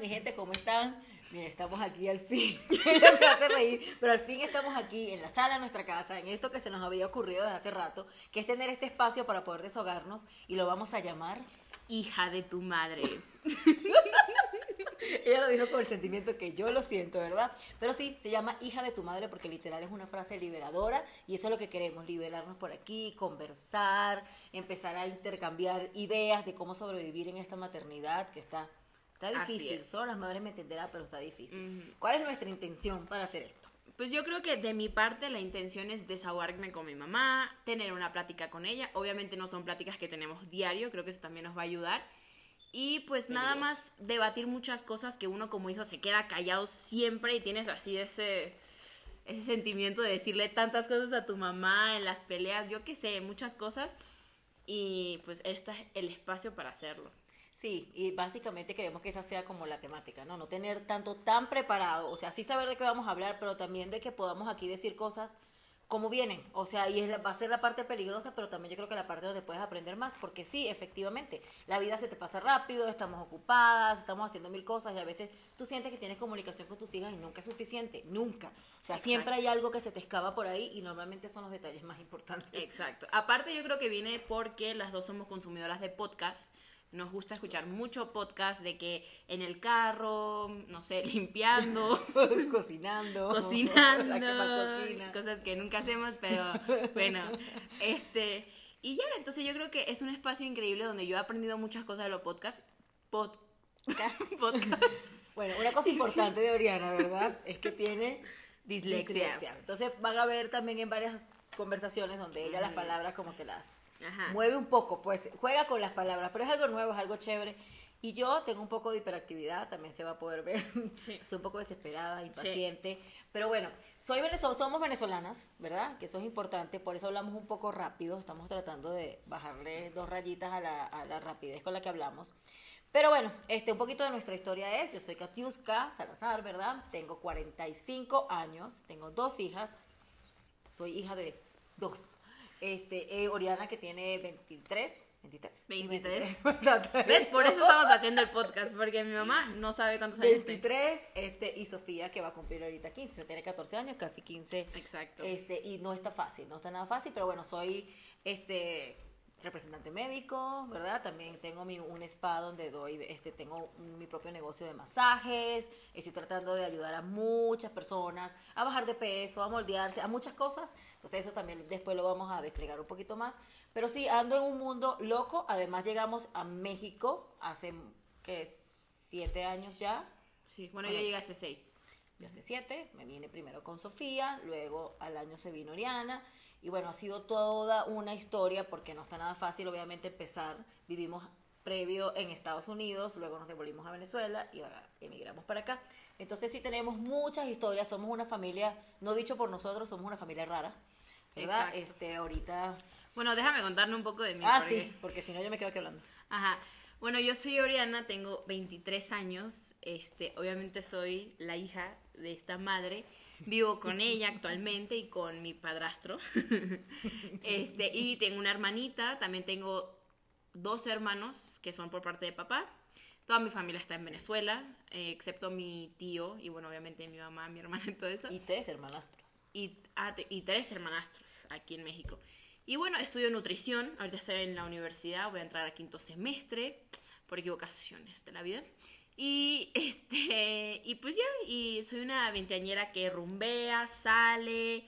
mi gente, ¿cómo están? Miren, estamos aquí al fin. me hace reír, pero al fin estamos aquí en la sala de nuestra casa, en esto que se nos había ocurrido desde hace rato, que es tener este espacio para poder deshogarnos y lo vamos a llamar. Hija de tu madre. Ella lo dijo con el sentimiento que yo lo siento, ¿verdad? Pero sí, se llama hija de tu madre porque literal es una frase liberadora y eso es lo que queremos, liberarnos por aquí, conversar, empezar a intercambiar ideas de cómo sobrevivir en esta maternidad que está, está difícil. es. Solo las madres me entenderán, pero está difícil. Ujú. ¿Cuál es nuestra intención para hacer esto? Pues yo creo que de mi parte la intención es desahogarme con mi mamá, tener una plática con ella. Obviamente no son pláticas que tenemos diario, creo que eso también nos va a ayudar. Y pues nada Maravilloso. más debatir muchas cosas que uno como hijo se queda callado siempre y tienes así ese, ese sentimiento de decirle tantas cosas a tu mamá en las peleas, yo qué sé, muchas cosas. Y pues este es el espacio para hacerlo. Sí, y básicamente queremos que esa sea como la temática, ¿no? No tener tanto tan preparado, o sea, sí saber de qué vamos a hablar, pero también de que podamos aquí decir cosas como vienen, o sea, y es la- va a ser la parte peligrosa, pero también yo creo que la parte donde puedes aprender más, porque sí, efectivamente, la vida se te pasa rápido, estamos ocupadas, estamos haciendo mil cosas y a veces tú sientes que tienes comunicación con tus hijas y nunca es suficiente, nunca. O sea, siempre hay algo que se te escapa por ahí y normalmente son los detalles más importantes. Exacto. Aparte yo creo que viene porque las dos somos consumidoras de podcast. Nos gusta escuchar mucho podcast de que en el carro, no sé, limpiando, Cocinando. cocinando, cocina. cosas que nunca hacemos, pero bueno, este y ya, entonces yo creo que es un espacio increíble donde yo he aprendido muchas cosas de los podcasts. Podcast. podcast. Bueno, una cosa importante de Oriana, ¿verdad? Es que tiene Dislexia. Entonces van a ver también en varias conversaciones donde ella las palabras como que las Ajá. mueve un poco, pues juega con las palabras, pero es algo nuevo, es algo chévere. Y yo tengo un poco de hiperactividad, también se va a poder ver. Sí. Soy un poco desesperada, impaciente. Pero bueno, soy venezo- somos venezolanas, ¿verdad? Que eso es importante, por eso hablamos un poco rápido. Estamos tratando de bajarle dos rayitas a la, a la rapidez con la que hablamos. Pero bueno, este, un poquito de nuestra historia es, yo soy Katiuska Salazar, ¿verdad? Tengo 45 años, tengo dos hijas, soy hija de dos. Este, eh, Oriana que tiene 23, 23. 23. ¿verdad? ¿Ves? Por eso estamos haciendo el podcast, porque mi mamá no sabe cuántos años tiene. 23, este, y Sofía que va a cumplir ahorita 15, o sea, tiene 14 años, casi 15. Exacto. Este, y no está fácil, no está nada fácil, pero bueno, soy este representante médico, ¿verdad? También tengo mi, un spa donde doy, este, tengo mi propio negocio de masajes, estoy tratando de ayudar a muchas personas a bajar de peso, a moldearse, a muchas cosas, entonces eso también después lo vamos a desplegar un poquito más, pero sí, ando en un mundo loco, además llegamos a México hace, ¿qué es? Siete años ya, Sí, bueno, yo llegué hace seis. yo hace siete, me vine primero con Sofía, luego al año se vino Oriana, y bueno, ha sido toda una historia porque no está nada fácil, obviamente, empezar. Vivimos previo en Estados Unidos, luego nos devolvimos a Venezuela y ahora emigramos para acá. Entonces sí tenemos muchas historias, somos una familia, no dicho por nosotros, somos una familia rara, ¿verdad? Exacto. Este, ahorita... Bueno, déjame contarle un poco de mí. Ah, porque- sí, porque si no yo me quedo aquí hablando. Ajá. Bueno, yo soy Oriana, tengo 23 años. Este, obviamente soy la hija de esta madre. Vivo con ella actualmente y con mi padrastro. Este, y tengo una hermanita, también tengo dos hermanos que son por parte de papá. Toda mi familia está en Venezuela, eh, excepto mi tío y bueno, obviamente mi mamá, mi hermana y todo eso. Y tres hermanastros. y, ah, y tres hermanastros aquí en México. Y bueno, estudio nutrición, ahorita estoy en la universidad, voy a entrar a quinto semestre, por equivocaciones de la vida. Y este, y pues ya, y soy una veinteañera que rumbea, sale,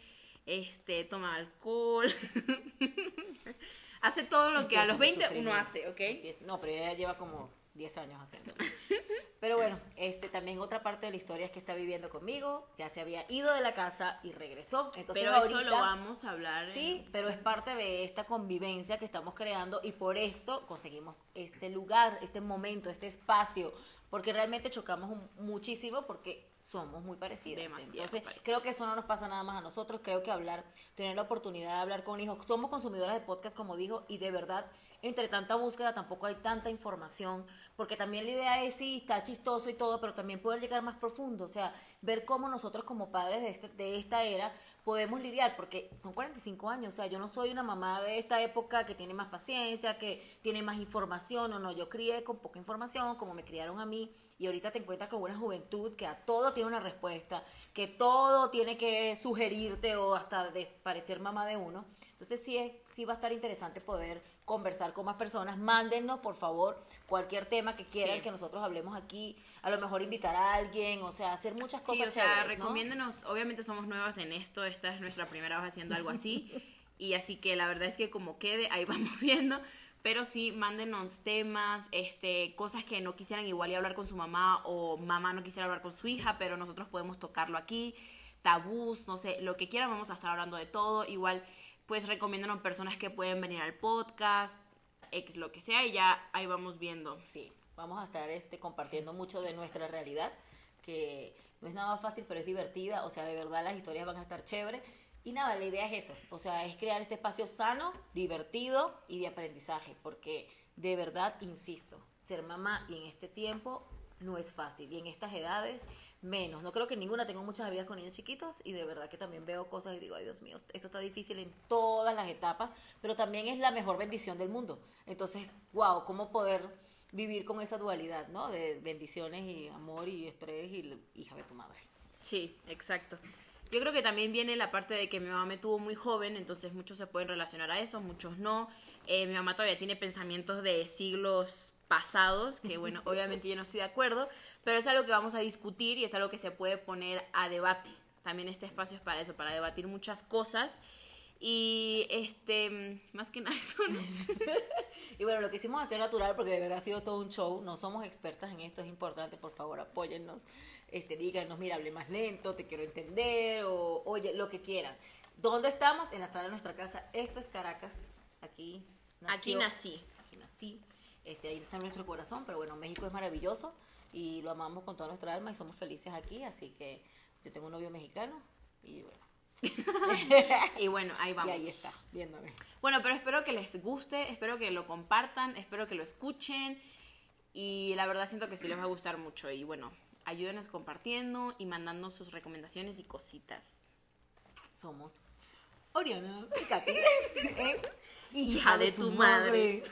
este, toma alcohol, hace todo lo que a los el 20 uno sufrimiento. hace, ¿ok? Empieza- No, pero ella lleva como 10 años haciendo. Pero bueno, este también otra parte de la historia es que está viviendo conmigo, ya se había ido de la casa y regresó. Entonces Pero ahorita, eso lo vamos a hablar. en- Sí, pero es parte de esta convivencia que estamos creando y por esto conseguimos este lugar, este momento, este espacio, porque realmente chocamos un- muchísimo porque somos muy parecidas. Demasiado Entonces, parecidas. creo que eso no nos pasa nada más a nosotros, creo que hablar, tener la oportunidad de hablar con hijos, somos consumidoras de podcast como dijo y de verdad entre tanta búsqueda tampoco hay tanta información, porque también la idea es, sí, está chistoso y todo, pero también poder llegar más profundo, o sea, ver cómo nosotros como padres de, este, de esta era podemos lidiar, porque son 45 años, o sea, yo no soy una mamá de esta época que tiene más paciencia, que tiene más información, o no, yo crié con poca información, como me criaron a mí, y ahorita te encuentras con una juventud que a todo tiene una respuesta, que todo tiene que sugerirte o hasta de parecer mamá de uno. Entonces sí, es, sí va a estar interesante poder conversar con más personas. Mándennos, por favor, cualquier tema que quieran que nosotros hablemos aquí. A lo mejor invitar a alguien, o sea, hacer muchas cosas. Sí, o sea, recomiéndenos. Obviamente somos nuevas en esto. Esta es nuestra primera vez haciendo algo así. y así que la verdad es que como quede, ahí vamos viendo. Pero sí, mándenos temas, este, cosas que no quisieran igual y hablar con su mamá o mamá no quisiera hablar con su hija, pero nosotros podemos tocarlo aquí. Tabús, no sé, lo que quieran, vamos a estar hablando de todo. Igual, pues recomiéndanos personas que pueden venir al podcast, X lo que sea, y ya ahí vamos viendo. Sí, vamos a estar este, compartiendo mucho de nuestra realidad, que no es nada fácil, pero es divertida. O sea, de verdad las historias van a estar chéveres y nada, la idea es eso, o sea, es crear este espacio sano, divertido y de aprendizaje, porque de verdad, insisto, ser mamá y en este tiempo no es fácil y en estas edades menos. No creo que ninguna tengo muchas vidas con niños chiquitos y de verdad que también veo cosas y digo, ay Dios mío, esto está difícil en todas las etapas, pero también es la mejor bendición del mundo. Entonces, wow, cómo poder vivir con esa dualidad, ¿no? De bendiciones y amor y estrés y hija de tu madre. Sí, exacto. Yo creo que también viene la parte de que mi mamá me tuvo muy joven, entonces muchos se pueden relacionar a eso, muchos no. Eh, mi mamá todavía tiene pensamientos de siglos pasados, que bueno, obviamente yo no estoy de acuerdo, pero es algo que vamos a discutir y es algo que se puede poner a debate. También este espacio es para eso, para debatir muchas cosas. Y este, más que nada eso, ¿no? y bueno, lo que hicimos hacer natural, porque de verdad ha sido todo un show, no somos expertas en esto, es importante, por favor, apóyennos este, díganos, mira, hable más lento, te quiero entender, o oye, lo que quieran. ¿Dónde estamos? En la sala de nuestra casa. Esto es Caracas. Aquí Aquí nací. Aquí nací. Este, ahí está nuestro corazón, pero bueno, México es maravilloso y lo amamos con toda nuestra alma y somos felices aquí, así que yo tengo un novio mexicano y bueno. y bueno, ahí vamos. Y ahí está, viéndome. Bueno, pero espero que les guste, espero que lo compartan, espero que lo escuchen y la verdad siento que sí les va a gustar mucho y bueno, ayúdenos compartiendo y mandando sus recomendaciones y cositas. Somos Oriana, ¿eh? hija de tu madre.